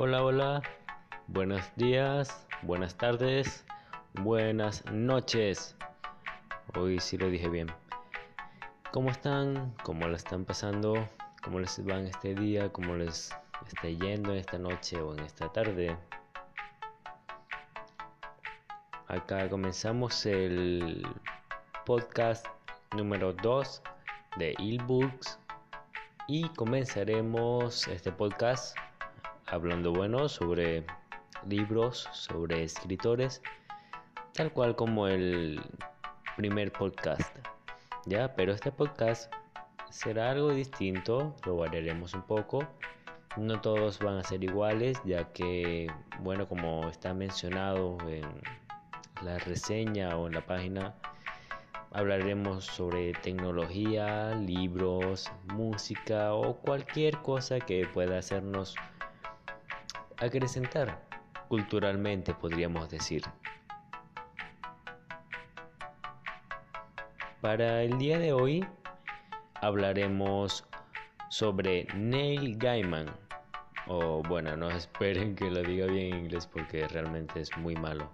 Hola, hola, buenos días, buenas tardes, buenas noches. Hoy sí lo dije bien. ¿Cómo están? ¿Cómo la están pasando? ¿Cómo les va este día? ¿Cómo les está yendo en esta noche o en esta tarde? Acá comenzamos el podcast número 2 de eBooks y comenzaremos este podcast hablando bueno sobre libros, sobre escritores, tal cual como el primer podcast. Ya, pero este podcast será algo distinto, lo variaremos un poco. No todos van a ser iguales, ya que, bueno, como está mencionado en la reseña o en la página, hablaremos sobre tecnología, libros, música o cualquier cosa que pueda hacernos acrecentar culturalmente, podríamos decir. Para el día de hoy hablaremos sobre Neil Gaiman. O bueno, no esperen que lo diga bien en inglés porque realmente es muy malo.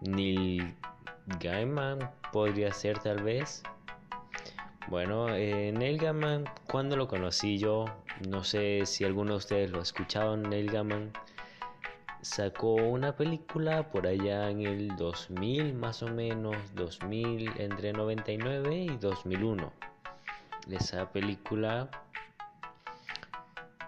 Neil Gaiman podría ser tal vez. Bueno, eh, Neil Gaiman, cuando lo conocí yo, no sé si alguno de ustedes lo ha escuchado, Neil Gaiman sacó una película por allá en el 2000 más o menos, 2000 entre 99 y 2001. Esa película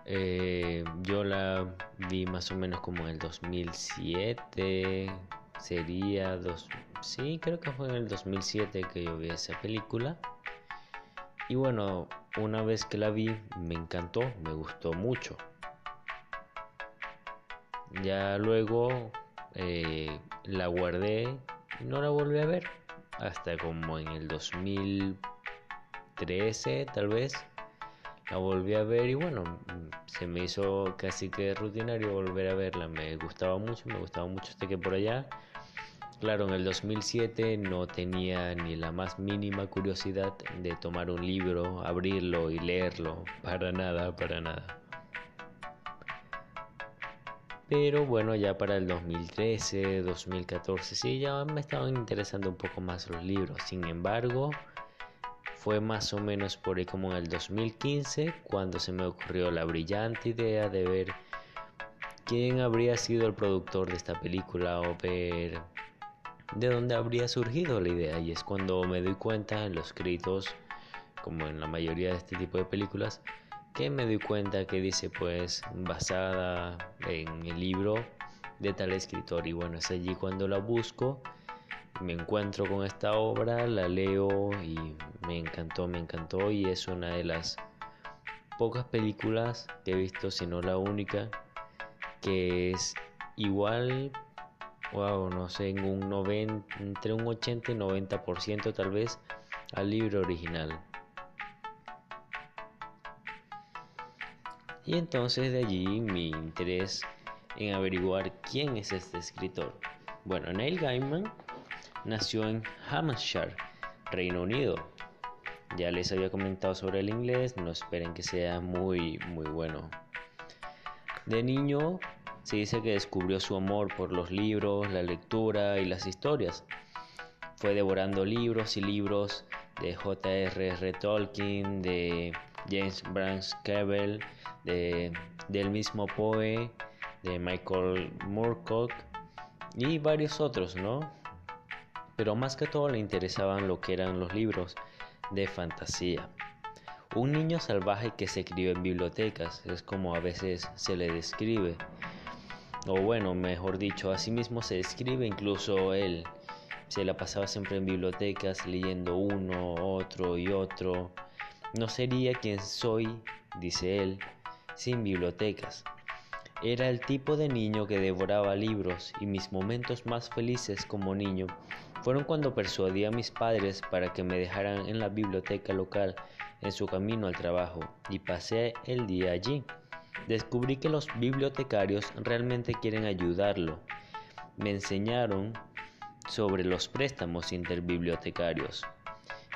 eh, yo la vi más o menos como en el 2007, sería dos, sí, creo que fue en el 2007 que yo vi esa película. Y bueno, una vez que la vi me encantó, me gustó mucho. Ya luego eh, la guardé y no la volví a ver hasta como en el 2013 tal vez la volví a ver y bueno se me hizo casi que rutinario volver a verla me gustaba mucho me gustaba mucho este que por allá claro en el 2007 no tenía ni la más mínima curiosidad de tomar un libro abrirlo y leerlo para nada para nada pero bueno, ya para el 2013, 2014, sí, ya me estaban interesando un poco más los libros. Sin embargo, fue más o menos por ahí como en el 2015 cuando se me ocurrió la brillante idea de ver quién habría sido el productor de esta película o ver de dónde habría surgido la idea. Y es cuando me doy cuenta en los créditos, como en la mayoría de este tipo de películas, que me doy cuenta que dice pues basada en el libro de tal escritor y bueno es allí cuando la busco me encuentro con esta obra la leo y me encantó me encantó y es una de las pocas películas que he visto si no la única que es igual wow no sé en un 90 entre un 80 y 90% tal vez al libro original Y entonces de allí mi interés en averiguar quién es este escritor. Bueno, Neil Gaiman nació en Hampshire, Reino Unido. Ya les había comentado sobre el inglés, no esperen que sea muy muy bueno. De niño se dice que descubrió su amor por los libros, la lectura y las historias. Fue devorando libros y libros de J.R.R. Tolkien, de James Branch Cabell, de, del mismo Poe, de Michael Moorcock y varios otros, ¿no? Pero más que todo le interesaban lo que eran los libros de fantasía. Un niño salvaje que se crió en bibliotecas, es como a veces se le describe. O bueno, mejor dicho, así mismo se describe incluso él. Se la pasaba siempre en bibliotecas leyendo uno, otro y otro. No sería quien soy, dice él, sin bibliotecas. Era el tipo de niño que devoraba libros y mis momentos más felices como niño fueron cuando persuadí a mis padres para que me dejaran en la biblioteca local en su camino al trabajo y pasé el día allí. Descubrí que los bibliotecarios realmente quieren ayudarlo. Me enseñaron sobre los préstamos interbibliotecarios.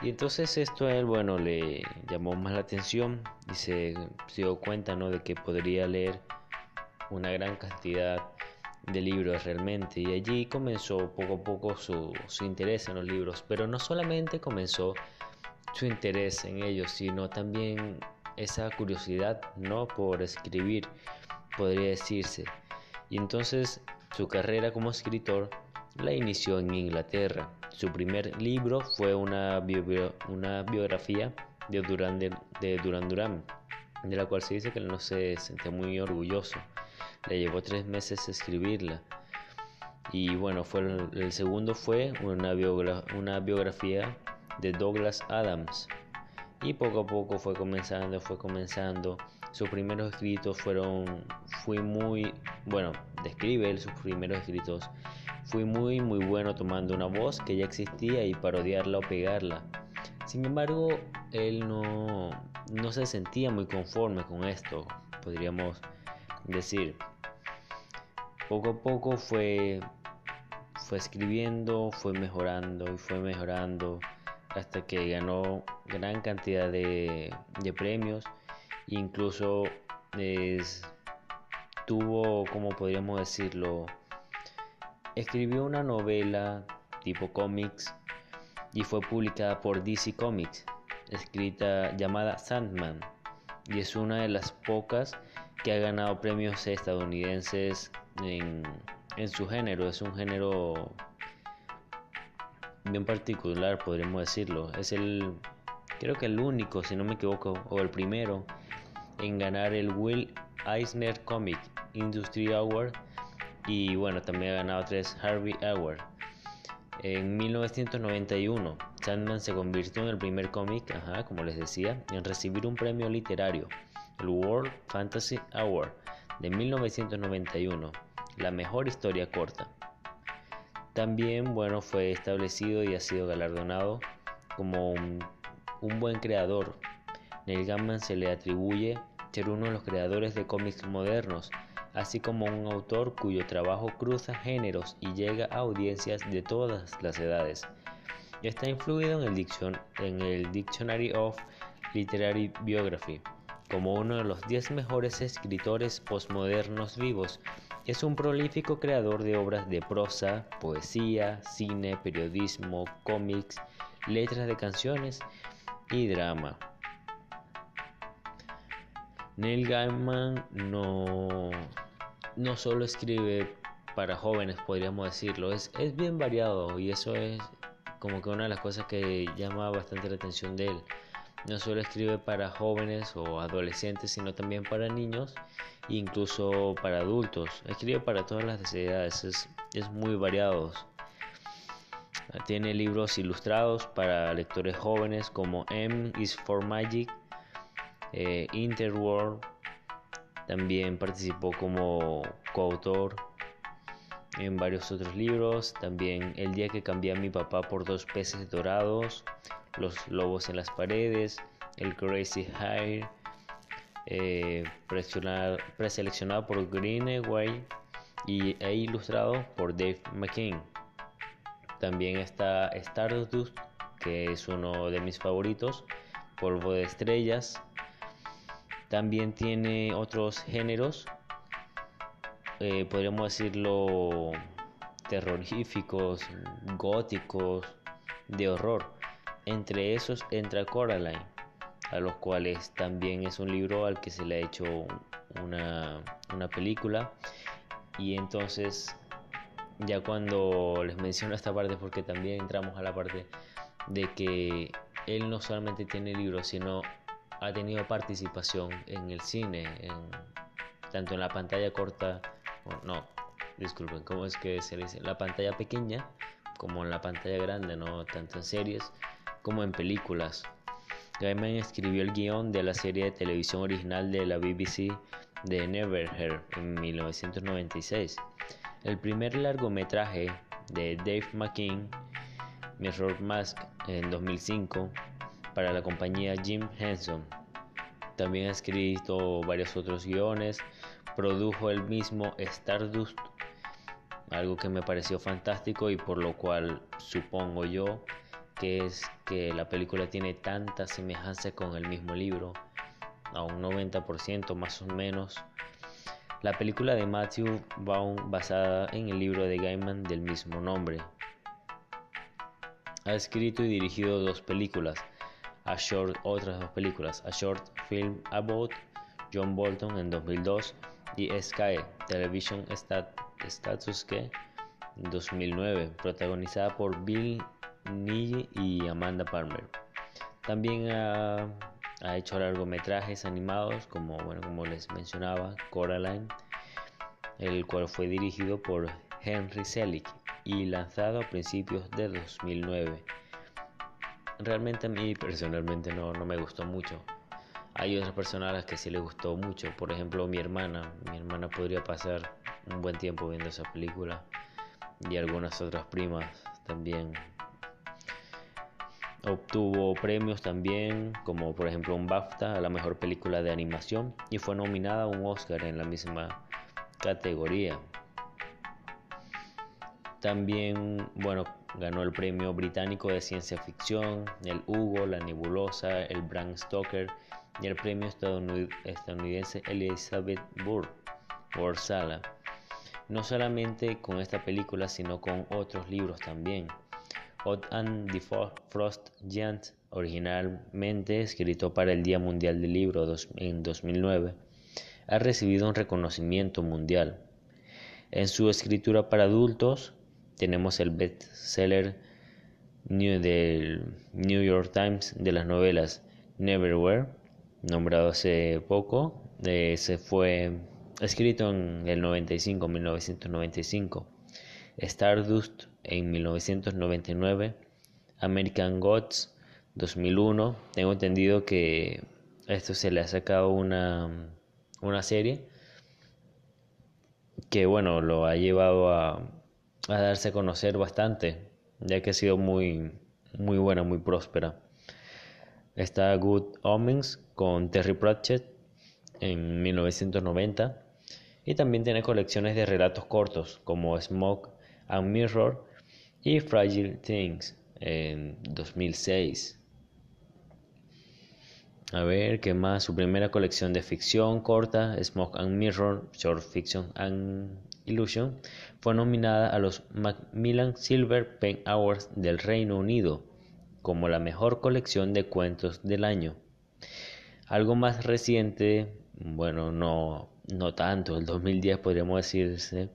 Y entonces esto a él, bueno, le llamó más la atención y se, dio cuenta, ¿no? De que podría leer una gran cantidad de libros realmente y allí comenzó poco a poco su, su interés en los libros, pero no solamente comenzó su interés en ellos, sino también esa curiosidad no por escribir, podría decirse. Y entonces su carrera como escritor la inició en Inglaterra. Su primer libro fue una, biografía de Durán, de, de Durán, de la cual se dice que no se sentía muy orgulloso. Le llevó tres meses escribirla. Y bueno, fue el, segundo fue una, una biografía de Douglas Adams. Y poco a poco fue comenzando, fue comenzando. Sus primeros escritos fueron, fui muy, bueno, describe sus primeros escritos. Fui muy, muy bueno tomando una voz que ya existía y parodiarla o pegarla. Sin embargo, él no, no se sentía muy conforme con esto, podríamos decir. Poco a poco fue, fue escribiendo, fue mejorando y fue mejorando hasta que ganó gran cantidad de, premios. Incluso tuvo, como podríamos decirlo, escribió una novela tipo cómics y fue publicada por DC Comics, escrita llamada Sandman, y es una de las pocas que ha ganado premios estadounidenses en, en su género. Es un género bien particular, podríamos decirlo. Es el, creo que el único, si no me equivoco, o el primero en ganar el Will Eisner Comic Industry Award y bueno, también ha ganado tres Harvey Award. En 1991, Sandman se convirtió en el primer cómic, como les decía, en recibir un premio literario, el World Fantasy Award de 1991, la mejor historia corta. También, bueno, fue establecido y ha sido galardonado como un, buen creador. Neil Gaiman se le atribuye ser uno de los creadores de cómics modernos, así como un autor cuyo trabajo cruza géneros y llega a audiencias de todas las edades. Está influido en el, en el Dictionary of Literary Biography como uno de los 10 mejores escritores postmodernos vivos es un prolífico creador de obras de prosa, poesía, cine, periodismo, cómics, letras de canciones y drama. Neil Gaiman no, no solo escribe para jóvenes, podríamos decirlo, es, es bien variado y eso es como que una de las cosas que llama bastante la atención de él. No solo escribe para jóvenes o adolescentes, sino también para niños incluso para adultos. Escribe para todas las edades, es, muy variado. Tiene libros ilustrados para lectores jóvenes como M is for Magic, eh, Interworld. También participó como coautor en varios otros libros. También El día que cambié a mi papá por dos peces dorados, Los lobos en las paredes, El Crazy Hire eh, preseleccionado por Greenaway y, e ilustrado por Dave McKean. También está Stardust, que es uno de mis favoritos, Polvo de Estrellas. También tiene otros géneros, eh, podríamos decirlo, terroríficos, góticos, de horror. Entre esos entra Coraline a los cuales también es un libro al que se le ha hecho una, película. Y entonces, ya cuando les menciono esta parte, porque también entramos a la parte de que él no solamente tiene libros, sino ha tenido participación en el cine, tanto en la pantalla corta, no, disculpen, ¿cómo es que se dice? La pantalla pequeña, como en la pantalla grande, no tanto en series como en películas. Gaiman escribió el guion de la serie de televisión original de la BBC de Neverhere en 1996. El primer largometraje de Dave McKean, Mirror Mask, en 2005, para la compañía Jim Henson. También ha escrito varios otros guiones, produjo el mismo Stardust, algo que me pareció fantástico y por lo cual supongo yo que es que la película tiene tanta semejanza con el mismo libro, a un 90% más o menos. La película de Matthew Vaughn basada en el libro de Gaiman del mismo nombre. Ha escrito y dirigido dos películas, a short, otras dos películas, A Short Film About John Bolton en 2002 y Sky Television Status que en 2009, protagonizada por Bill Nighy y Amanda Palmer. También ha, hecho largometrajes animados como, bueno, como les mencionaba, Coraline, el cual fue dirigido por Henry Selick y lanzado a principios de 2009. Realmente a mí personalmente no, no me gustó mucho. Hay otras personas a las que sí le gustó mucho. Por ejemplo, mi hermana. Mi hermana podría pasar un buen tiempo viendo esa película. Y algunas otras primas también. Obtuvo premios también, como por ejemplo un BAFTA a la mejor película de animación y fue nominada a un Oscar en la misma categoría. También, bueno, ganó el premio británico de ciencia ficción, el Hugo, la Nebulosa, el Bram Stoker y el premio estadounidense Elizabeth Burr por Sala. No solamente con esta película, sino con otros libros también. Odd and the Frost Giant, originalmente escrito para el Día Mundial del Libro en 2009, ha recibido un reconocimiento mundial. En su escritura para adultos, tenemos el bestseller del New York Times de las novelas Neverwhere, nombrado hace poco, eh, se fue escrito en el 95, 1995, Stardust en 1999, American Gods 2001, tengo entendido que esto se le ha sacado una, una serie que bueno, lo ha llevado a, a darse a conocer bastante, ya que ha sido muy, muy buena, muy próspera. Está Good Omens con Terry Pratchett en 1990 y también tiene colecciones de relatos cortos como Smoke and Mirror y Fragile Things en 2006. A ver, ¿qué más? Su primera colección de ficción corta, Smoke and Mirror, Short Fiction and Illusion, fue nominada a los Macmillan Silver Pen Awards del Reino Unido como la mejor colección de cuentos del año. Algo más reciente, bueno, no, no tanto, el 2010 podríamos decirse,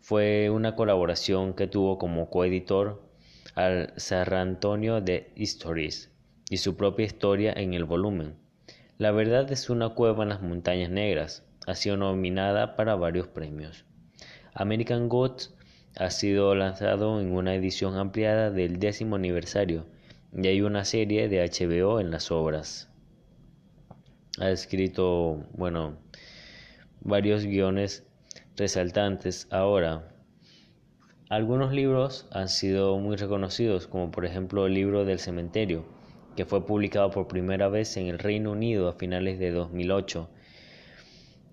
fue una colaboración que tuvo como coeditor al San Antonio de Histories y su propia historia en el volumen. La verdad es una cueva en las montañas negras, ha sido nominada para varios premios. American Gods ha sido lanzado en una edición ampliada del décimo aniversario y hay una serie de HBO en las obras. Ha escrito, bueno, varios guiones resaltantes ahora. Algunos libros han sido muy reconocidos, como por ejemplo el libro del cementerio, que fue publicado por primera vez en el Reino Unido a finales de 2008.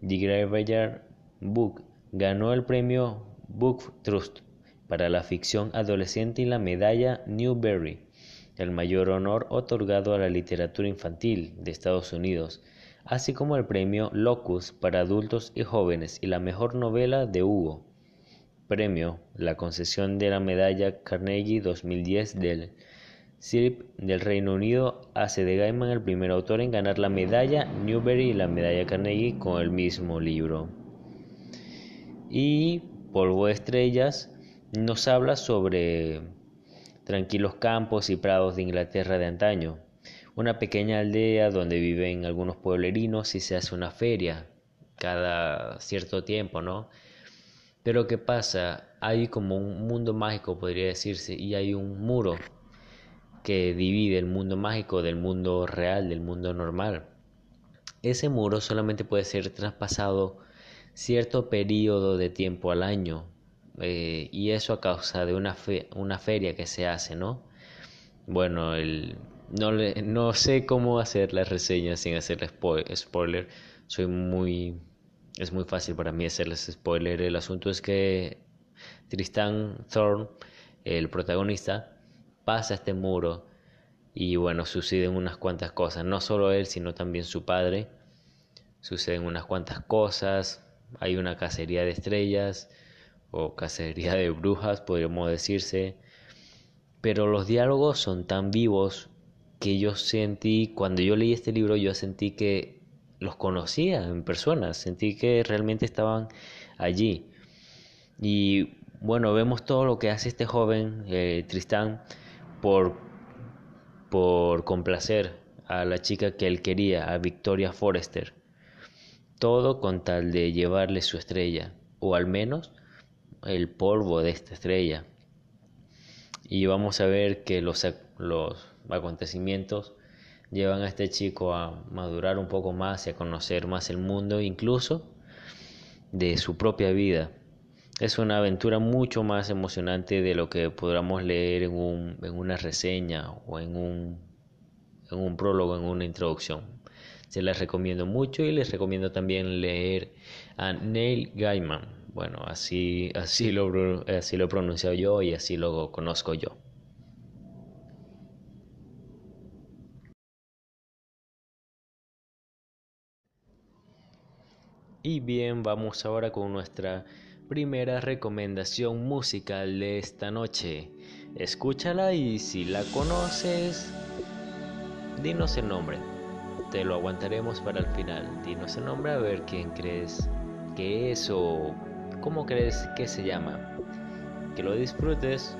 The Graveyard Book ganó el premio Book Trust para la ficción adolescente y la medalla Newbery, el mayor honor otorgado a la literatura infantil de Estados Unidos, así como el premio Locus para adultos y jóvenes y la mejor novela de Hugo. Premio, la concesión de la medalla Carnegie 2010 del CIRP del Reino Unido hace de Gaiman el primer autor en ganar la medalla Newbery y la medalla Carnegie con el mismo libro. Y Polvo Estrellas nos habla sobre tranquilos campos y prados de Inglaterra de antaño, una pequeña aldea donde viven algunos pueblerinos y se hace una feria cada cierto tiempo, ¿no? Pero ¿qué pasa? Hay como un mundo mágico, podría decirse, y hay un muro que divide el mundo mágico del mundo real, del mundo normal. Ese muro solamente puede ser traspasado cierto periodo de tiempo al año eh, y eso a causa de una, una feria que se hace, ¿no? Bueno, el, no, le, no sé cómo hacer la reseña sin hacerle spoiler. Soy muy... Es muy fácil para mí hacerles spoiler. El asunto es que Tristan Thorne, el protagonista, pasa este muro y bueno, suceden unas cuantas cosas, no solo él, sino también su padre. Suceden unas cuantas cosas, hay una cacería de estrellas o cacería de brujas, podríamos decirse, pero los diálogos son tan vivos que yo sentí, cuando yo leí este libro, yo sentí que los conocía en persona, sentí que realmente estaban allí. Y bueno, vemos todo lo que hace este joven, eh, Tristán, por, por complacer a la chica que él quería, a Victoria Forrester. Todo con tal de llevarle su estrella, o al menos el polvo de esta estrella. Y vamos a ver que los, los acontecimientos llevan a este chico a madurar un poco más y a conocer más el mundo, incluso de su propia vida. Es una aventura mucho más emocionante de lo que podamos leer en, un, en una reseña o en un, prólogo, en una introducción. Se les recomiendo mucho y les recomiendo también leer a Neil Gaiman. Bueno, así, así, lo, así lo he pronunciado yo y así lo conozco yo. Y bien, vamos ahora con nuestra primera recomendación musical de esta noche. Escúchala y si la conoces, dinos el nombre. Te lo aguantaremos para el final. Dinos el nombre a ver quién crees que es o cómo crees que se llama. Que lo disfrutes.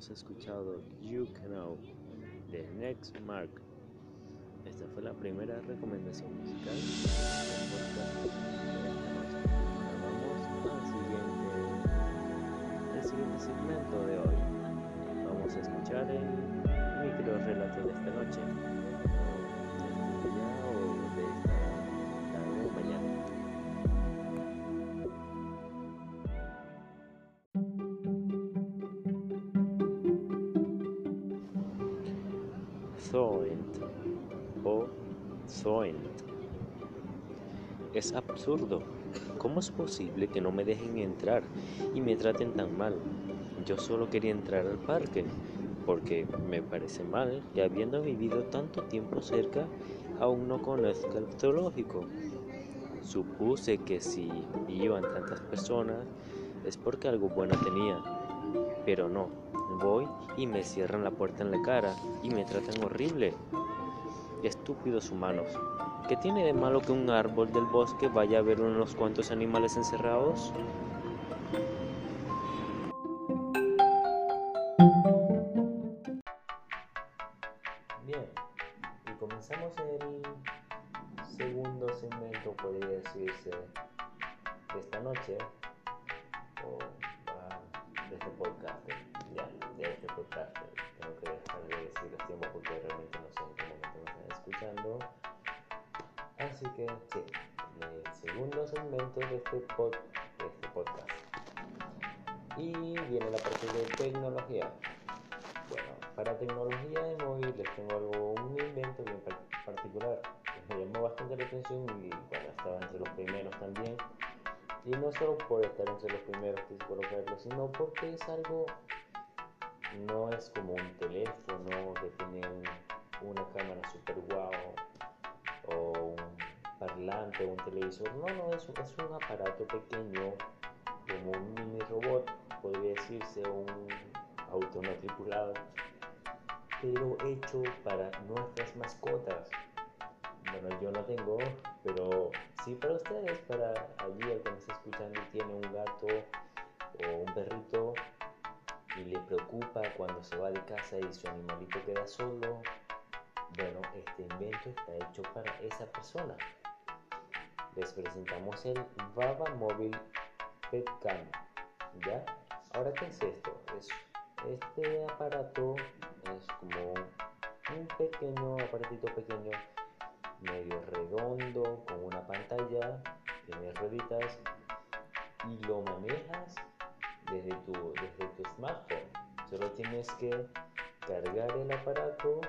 Hemos escuchado You Know de Next Mark. Esta fue la primera recomendación musical vamos al siguiente, el siguiente segmento de hoy. Vamos a escuchar el micro relato de esta noche, Zoent o Zoent. Es absurdo. ¿Cómo es posible que no me dejen entrar y me traten tan mal? Yo solo quería entrar al parque porque me parece mal que habiendo vivido tanto tiempo cerca aún no conozca el zoológico. Supuse que si iban tantas personas es porque algo bueno tenía, pero no. Voy y me cierran la puerta en la cara y me tratan horrible. Estúpidos humanos. ¿Qué tiene de malo que un árbol del bosque vaya a ver unos cuantos animales encerrados? Que me llamó bastante la atención y bueno, estaba entre los primeros también. Y no solo por estar entre los primeros quise colocarlo, sino porque es algo, no es como un teléfono que tiene un- una cámara super guau o un parlante o un televisor. No, no, es, es un aparato pequeño, como un mini robot, podría decirse, un auto no tripulado, pero hecho para nuestras mascotas. Bueno, yo no tengo, pero sí para ustedes, para allí el que me está escuchando tiene un gato o un perrito y le preocupa cuando se va de casa y su animalito queda solo. Bueno, este invento está hecho para esa persona. Les presentamos el Baba Mobile Pet Cam. ¿Ya? Ahora, ¿qué es esto? Es, este aparato es como un pequeño aparatito pequeño, medio redondo, con una pantalla, tiene rueditas y lo manejas desde tu, desde tu smartphone. Solo tienes que cargar el aparato.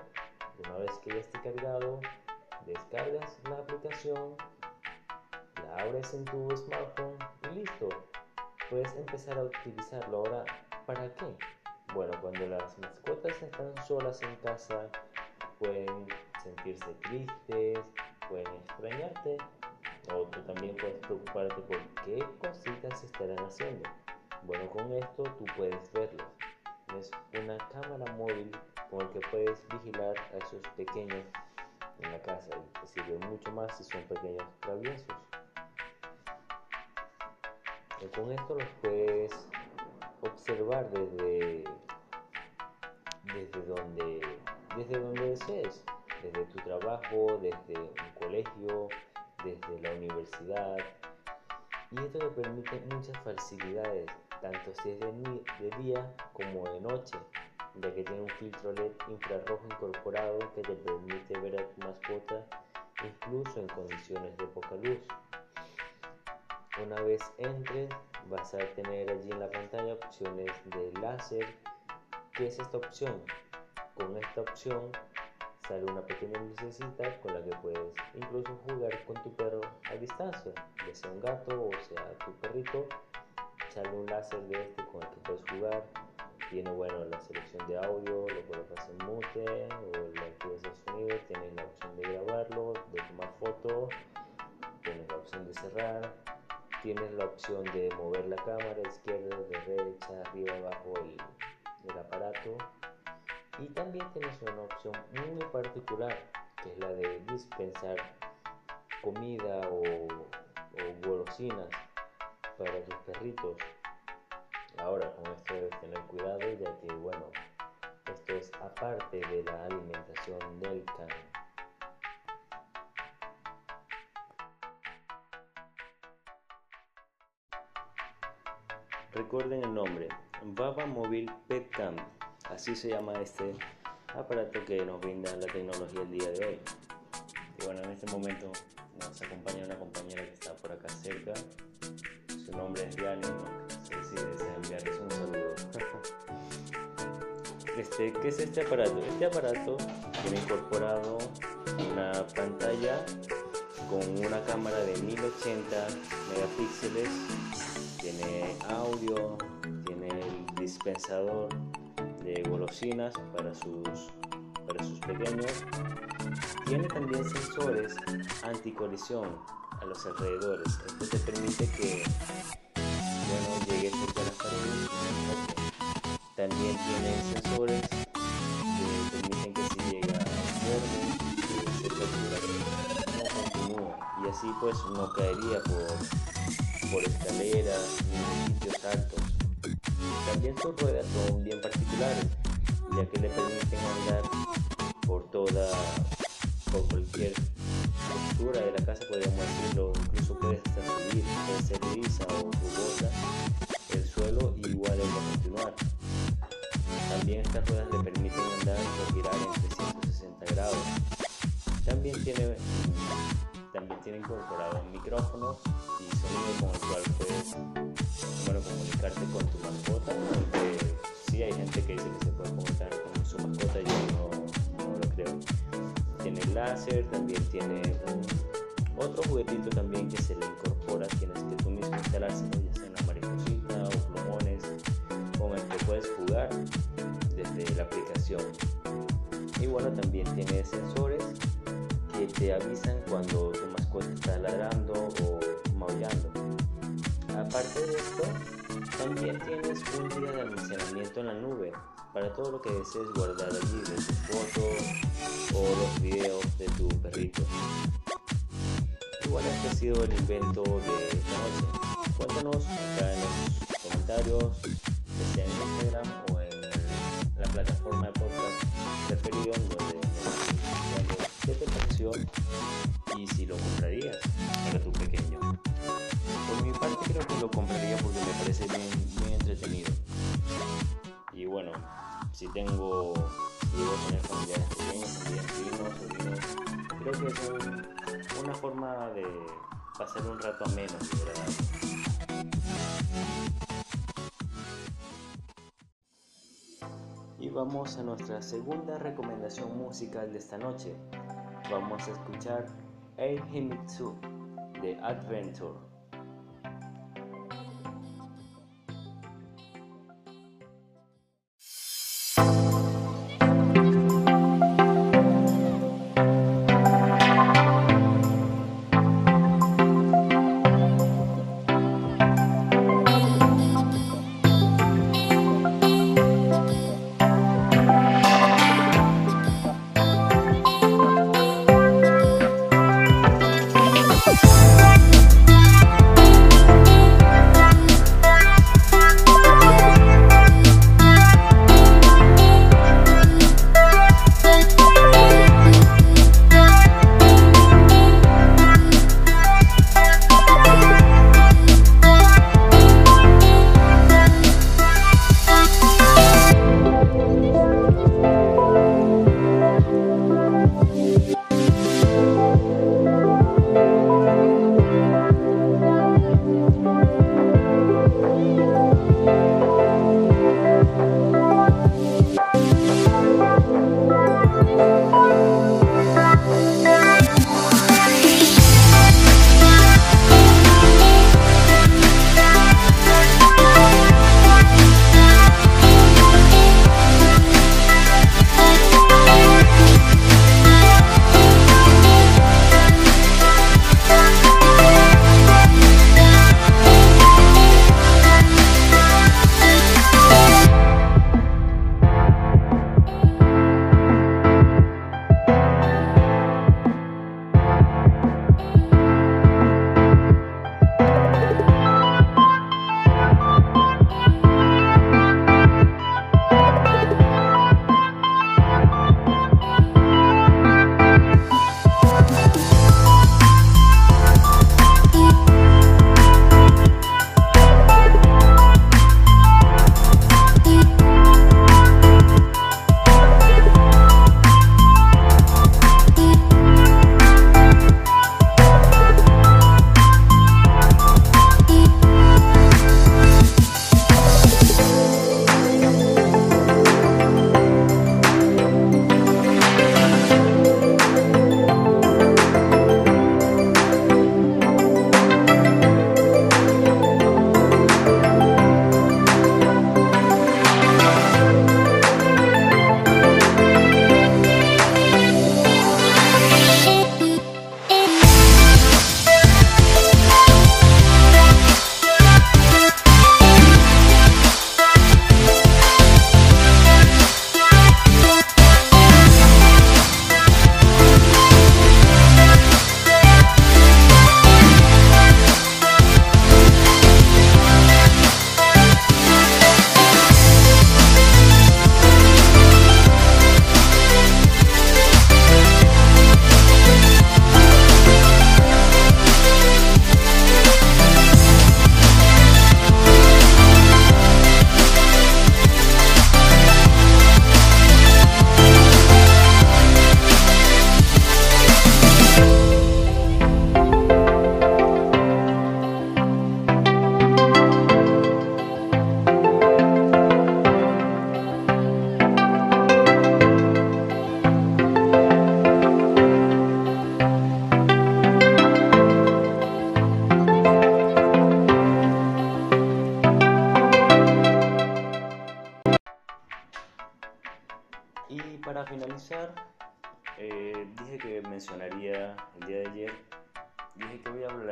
Una vez que ya esté cargado, descargas la aplicación, la abres en tu smartphone y listo. Puedes empezar a utilizarlo. Ahora, ¿para qué? Bueno, cuando las mascotas están solas en casa, pueden sentirse tristes, pueden extrañarte, o tú también puedes preocuparte por qué cositas estarán haciendo. Bueno, con esto tú puedes verlos. Es una cámara móvil con el que puedes vigilar a esos pequeños en la casa y te sirve mucho más si son pequeños traviesos. Con esto los puedes observar desde desde donde desde donde desees, desde tu trabajo, desde un colegio, desde la universidad. Y esto te permite muchas facilidades, tanto si es de, de día como de noche, ya que tiene un filtro LED infrarrojo incorporado que te permite ver a tu mascota incluso en condiciones de poca luz. Una vez entres, vas a tener allí en la pantalla opciones de láser. ¿Qué es esta opción? Con esta opción sale una pequeña lucecita con la que puedes incluso jugar con tu perro a distancia, ya sea un gato o sea tu perrito. Sale un láser de este con el que puedes jugar. Tiene bueno la selección de audio, lo colocas en mute o le activas el sonido. Tienes la opción de grabarlo, de tomar fotos. Tienes la opción de cerrar. Tienes la opción de mover la cámara izquierda, que es la de dispensar comida o, o golosinas para tus perritos. Ahora, con esto debes tener cuidado, ya que, bueno, parte de la alimentación del can. Recuerden el nombre, Baba Mobile Pet Cam, así se llama este aparato que nos brinda la tecnología el día de hoy. Y bueno, en este momento nos acompaña una compañera que está por acá cerca, su nombre es Diane, no sé si desea enviarles un saludo. Este, ¿Qué es este aparato? Este aparato tiene incorporado una pantalla con una cámara de 1080 megapíxeles, tiene audio, tiene el dispensador de para sus, para sus pequeños, tiene también sensores anticolisión a los alrededores. Esto te permite que bueno, llegue cerca a las paredes también tiene sensores que permiten que si llega a borde se captura no continúa y así pues no caería por, por escaleras ni sitios altos. También sus ruedas son bien particulares ya que le permiten andar por toda por cualquier estructura de la casa podríamos decirlo incluso puede hasta subir puede ser lisa o rugosa el suelo y igual él va a continuar también estas ruedas le permiten andar o girar en 360 grados. También tiene, también tiene incorporado un micrófono y sonido con el cual puedes bueno, comunicarte con tu mascota. Sí hay gente que dice que se puede comunicar con su mascota, yo no, lo creo. Tiene láser, también tiene otro juguetito también que se le incorpora, tienes que tú mismo instalárselo, ya sea una mariposita o plumones, con el que puedes jugar desde la aplicación. Y bueno, también tiene sensores que te avisan cuando tu mascota está ladrando o maullando. Aparte de esto, también tienes un día de almacenamiento en la nube para todo lo que desees guardar allí, de tus fotos o los videos de tu perrito. Igual este ha sido el invento de esta noche. Cuéntanos acá en los comentarios, que sea en Instagram o en la plataforma de podcast preferido donde qué te pareció tengo, llego tener familiares pequeños, también primos, sobrinos, creo que es una forma de pasar un rato ameno y agradable. Y vamos a nuestra segunda recomendación musical de esta noche. Vamos a escuchar Ei Himitsu de Adventure.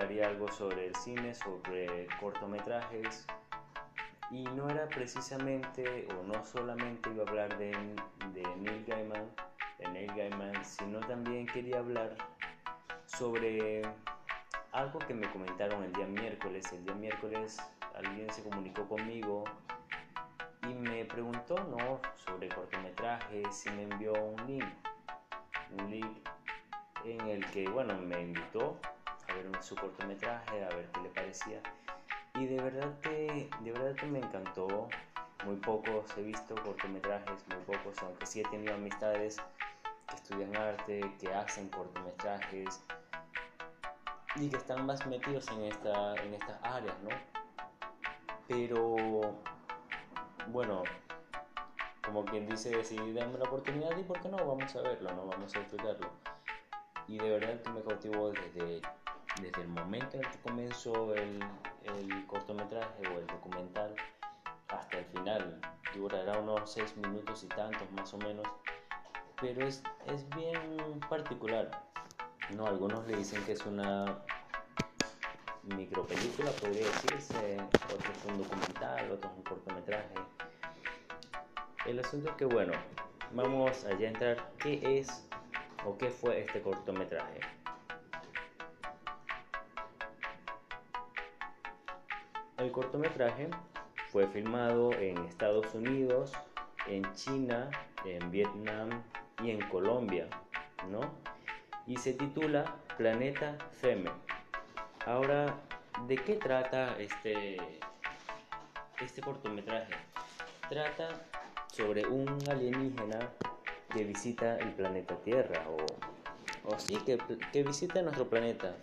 Hablaría algo sobre el cine, sobre cortometrajes, y no era precisamente, o no solamente iba a hablar de, de Neil Gaiman, de Neil Gaiman, sino también quería hablar sobre algo que me comentaron el día miércoles. El día miércoles alguien se comunicó conmigo y me preguntó ¿no? sobre cortometrajes y me envió un link. Un link en el que, bueno, me invitó a ver su cortometraje, a ver qué le parecía. Y de verdad que, de verdad que me encantó. Muy pocos he visto cortometrajes, muy pocos, aunque sí he tenido amistades que estudian arte, que hacen cortometrajes y que están más metidos en, esta, en estas áreas, ¿no? Pero, bueno, como quien dice, si dame la oportunidad y por qué no, vamos a verlo, ¿no? Vamos a disfrutarlo. Y de verdad que me cautivó desde, desde el momento en que comenzó el, el cortometraje o el documental hasta el final. Durará unos 6 minutos y tantos más o menos. Pero es, es bien particular. No, algunos le dicen que es una micropelícula, podría decirse, otros un documental, otros un cortometraje. El asunto es que, bueno, vamos allá a entrar qué es o qué fue este cortometraje. El cortometraje fue filmado en Estados Unidos, en China, en Vietnam y en Colombia, ¿no? Y se titula Planeta Feme. Ahora, ¿de qué trata este, este cortometraje? Trata sobre un alienígena que visita el planeta Tierra, o, o sí, que, que visita nuestro planeta,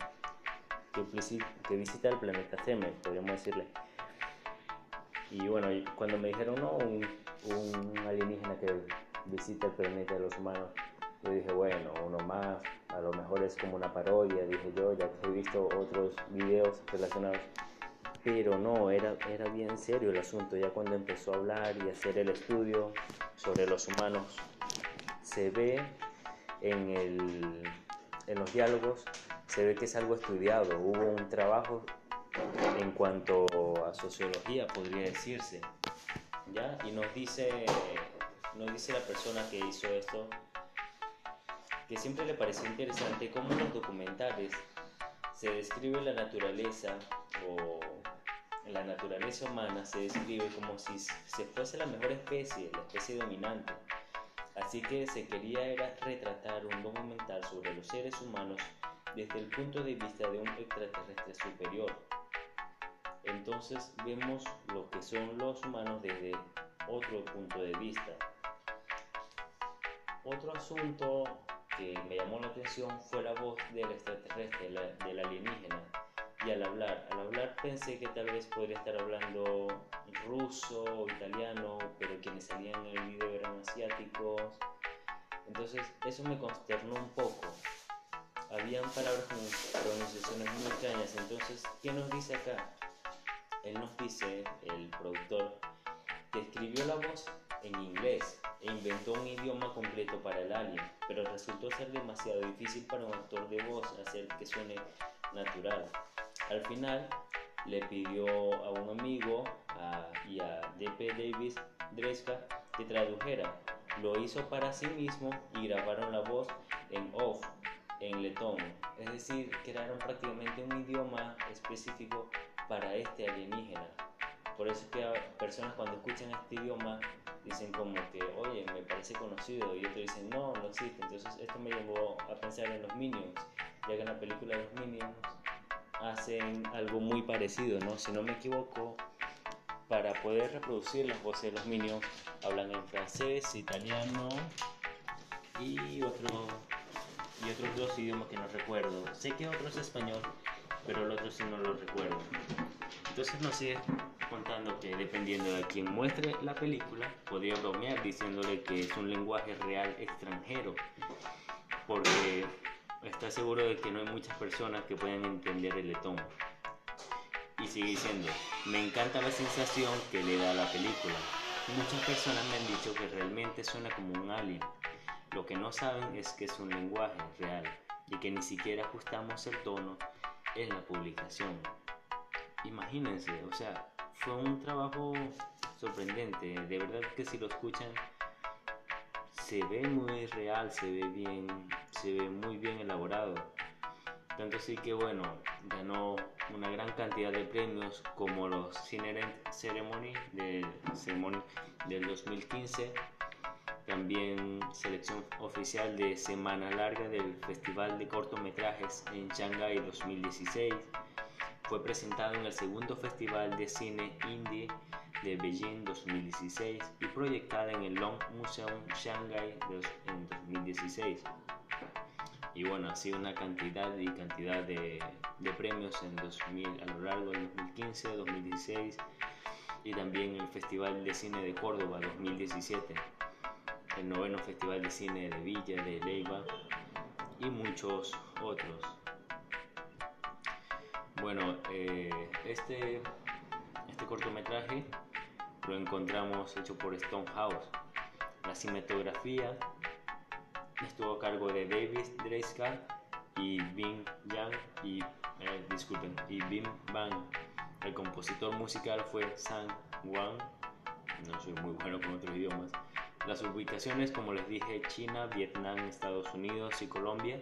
que, visita el planeta Zeme, podríamos decirle. Y bueno, cuando me dijeron, no, un, un alienígena que visita el planeta de los humanos, yo dije, bueno, uno más, a lo mejor es como una parodia, dije yo, ya que he visto otros videos relacionados. Pero no, era, era bien serio el asunto, ya cuando empezó a hablar y hacer el estudio sobre los humanos, se ve en, el, en los diálogos se ve que es algo estudiado. Hubo un trabajo en cuanto a sociología, podría decirse. ¿ya? Y nos dice, nos dice la persona que hizo esto que siempre le pareció interesante cómo en los documentales se describe la naturaleza o la naturaleza humana se describe como si se fuese la mejor especie, la especie dominante. Así que se quería era retratar un documental sobre los seres humanos desde el punto de vista de un extraterrestre superior. Entonces vemos lo que son los humanos desde otro punto de vista. Otro asunto que me llamó la atención fue la voz del extraterrestre, del alienígena. Y al hablar, al hablar pensé que tal vez podría estar hablando ruso o italiano, pero quienes salían en el video eran asiáticos. Entonces eso me consternó un poco habían palabras con pronunciaciones muy extrañas. Entonces, ¿qué nos dice acá? Él nos dice, el productor, que escribió la voz en inglés e inventó un idioma completo para el alien, pero resultó ser demasiado difícil para un actor de voz hacer que suene natural. Al final, le pidió a un amigo y a D.P. Davis Dreska que tradujera. Lo hizo para sí mismo y grabaron la voz en off en letón, es decir, crearon prácticamente un idioma específico para este alienígena. Por eso es que personas cuando escuchan este idioma dicen como que, oye, me parece conocido, y otros dicen, no, no existe. Entonces esto me llevó a pensar en los Minions, ya que en la película de los Minions hacen algo muy parecido, ¿no? Si no me equivoco, para poder reproducir las voces de los Minions, hablan en francés, italiano y otro y otros dos idiomas que no recuerdo. Sé que otro es español, pero el otro sí no lo recuerdo. Entonces no sé contando que dependiendo de quien muestre la película, podría bromear diciéndole que es un lenguaje real extranjero, porque está seguro de que no hay muchas personas que puedan entender el letón. Y sigue diciendo, me encanta la sensación que le da la película. Muchas personas me han dicho que realmente suena como un alien Lo que no saben es que es un lenguaje real y que ni siquiera ajustamos el tono en la publicación. Imagínense, o sea, fue un trabajo sorprendente. De verdad que si lo escuchan, se ve muy real, se ve bien, se ve muy bien elaborado. Tanto así que bueno, ganó una gran cantidad de premios como los Cinerent Ceremony, de, Ceremony del 2015, también selección oficial de Semana Larga del Festival de Cortometrajes en Shanghai 2016. Fue presentado en el segundo Festival de Cine Indie de Beijing 2016 y proyectada en el Long Museum Shanghai en 2016. Y bueno, sido una cantidad y cantidad de, de premios en 2000, a lo largo del 2015, 2016 y también el Festival de Cine de Córdoba 2017, el noveno Festival de Cine de Villa de Leiva y muchos otros. Bueno, eh, este, este cortometraje lo encontramos hecho por Stonehouse. La cinematografía estuvo a cargo de David Dreiskar y Bing Yang y eh, disculpen y Bim Bang. El compositor musical fue Sang Wang. No soy muy bueno con otros idiomas. Las ubicaciones, como les dije, China, Vietnam, Estados Unidos y Colombia.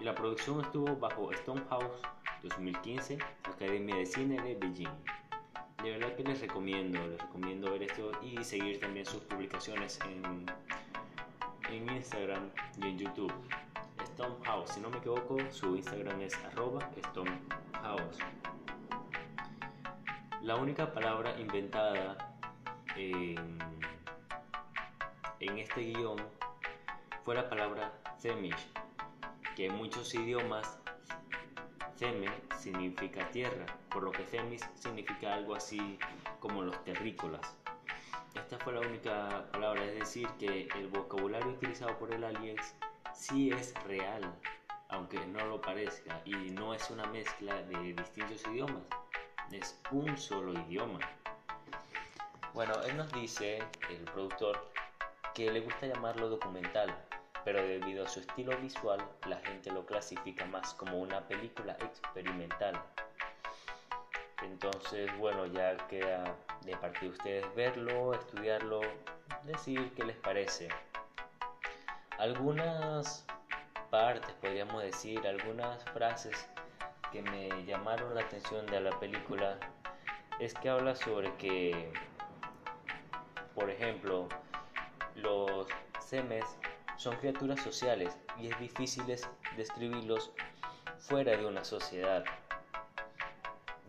Y la producción estuvo bajo Stonehouse 2015, Academia de Cine de Beijing de verdad que les recomiendo, les recomiendo ver esto y seguir también sus publicaciones en, en Instagram y en YouTube. Stonehouse, si no me equivoco, su Instagram es arroba Stonehouse. La única palabra inventada en, en este guion fue la palabra Zemish, que en muchos idiomas Zeme significa tierra, por lo que Zemis significa algo así como los terrícolas. Esta fue la única palabra, es decir, que el vocabulario utilizado por el aliens sí es real, aunque no lo parezca, y no es una mezcla de distintos idiomas, es un solo idioma. Bueno, él nos dice, el productor, que le gusta llamarlo documental, pero debido a su estilo visual la gente lo clasifica más como una película experimental. Entonces, bueno, ya queda de parte de ustedes verlo, estudiarlo, decir qué les parece. Algunas partes, podríamos decir, algunas frases que me llamaron la atención de la película es que habla sobre que, por ejemplo, los semes son criaturas sociales y es difícil describirlos fuera de una sociedad.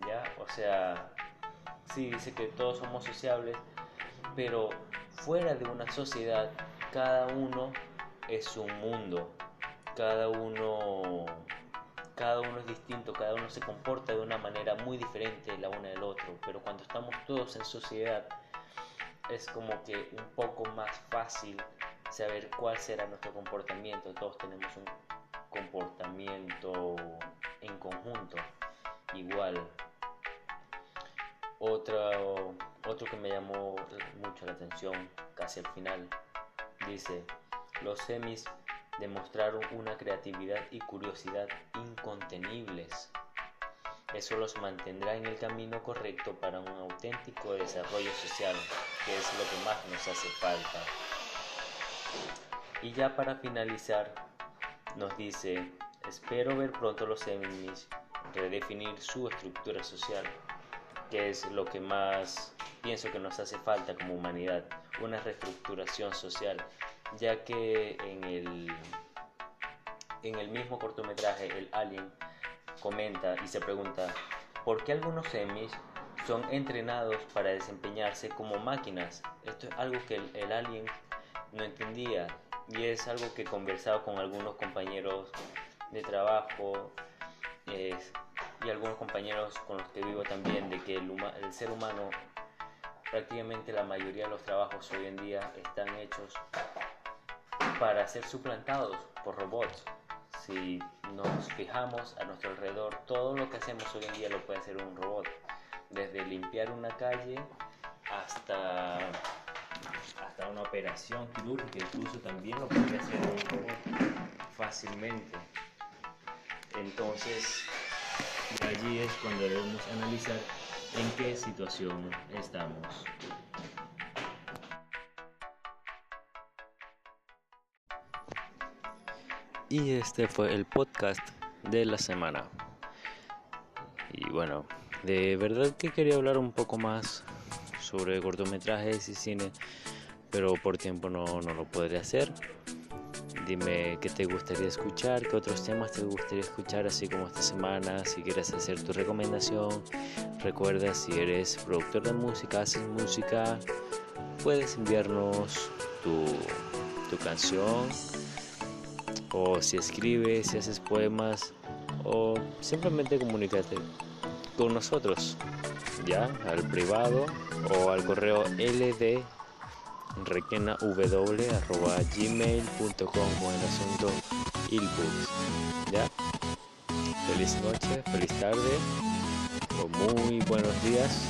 ¿Ya? O sea, sí dice que todos somos sociables, pero fuera de una sociedad, cada uno es un mundo. Cada uno cada uno es distinto, cada uno se comporta de una manera muy diferente la una del otro, pero cuando estamos todos en sociedad es como que un poco más fácil saber cuál será nuestro comportamiento. Todos tenemos un comportamiento en conjunto igual. Otro, otro que me llamó mucho la atención casi al final dice, los semis demostraron una creatividad y curiosidad incontenibles. Eso los mantendrá en el camino correcto para un auténtico desarrollo social, que es lo que más nos hace falta. Y ya para finalizar, nos dice, espero ver pronto los semis redefinir su estructura social, que es lo que más pienso que nos hace falta como humanidad, una reestructuración social, ya que en el, en el mismo cortometraje, el alien comenta y se pregunta, ¿por qué algunos semis son entrenados para desempeñarse como máquinas? Esto es algo que el, alien no entendía y es algo que he conversado con algunos compañeros de trabajo y algunos compañeros con los que vivo también de que el, el ser humano prácticamente la mayoría de los trabajos hoy en día están hechos para ser suplantados por robots. Si nos fijamos a nuestro alrededor, todo lo que hacemos hoy en día lo puede hacer un robot. Desde limpiar una calle hasta para una operación quirúrgica, incluso también lo podría hacer fácilmente. Entonces, allí es cuando debemos analizar en qué situación estamos. Y este fue el podcast de la semana. Y bueno, de verdad que quería hablar un poco más sobre cortometrajes y cine, pero por tiempo no, no lo podré hacer. Dime qué te gustaría escuchar, qué otros temas te gustaría escuchar, así como esta semana, si quieres hacer tu recomendación. Recuerda, si eres productor de música, haces música, puedes enviarnos tu, tu canción, o si escribes, si haces poemas, o simplemente comunícate con nosotros, ya, al privado o al correo ld con el asunto Ilbooks. ¿Ya? Feliz noche, feliz tarde o muy buenos días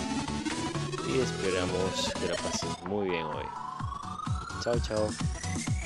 y esperamos que la pases muy bien hoy. Chao, chao.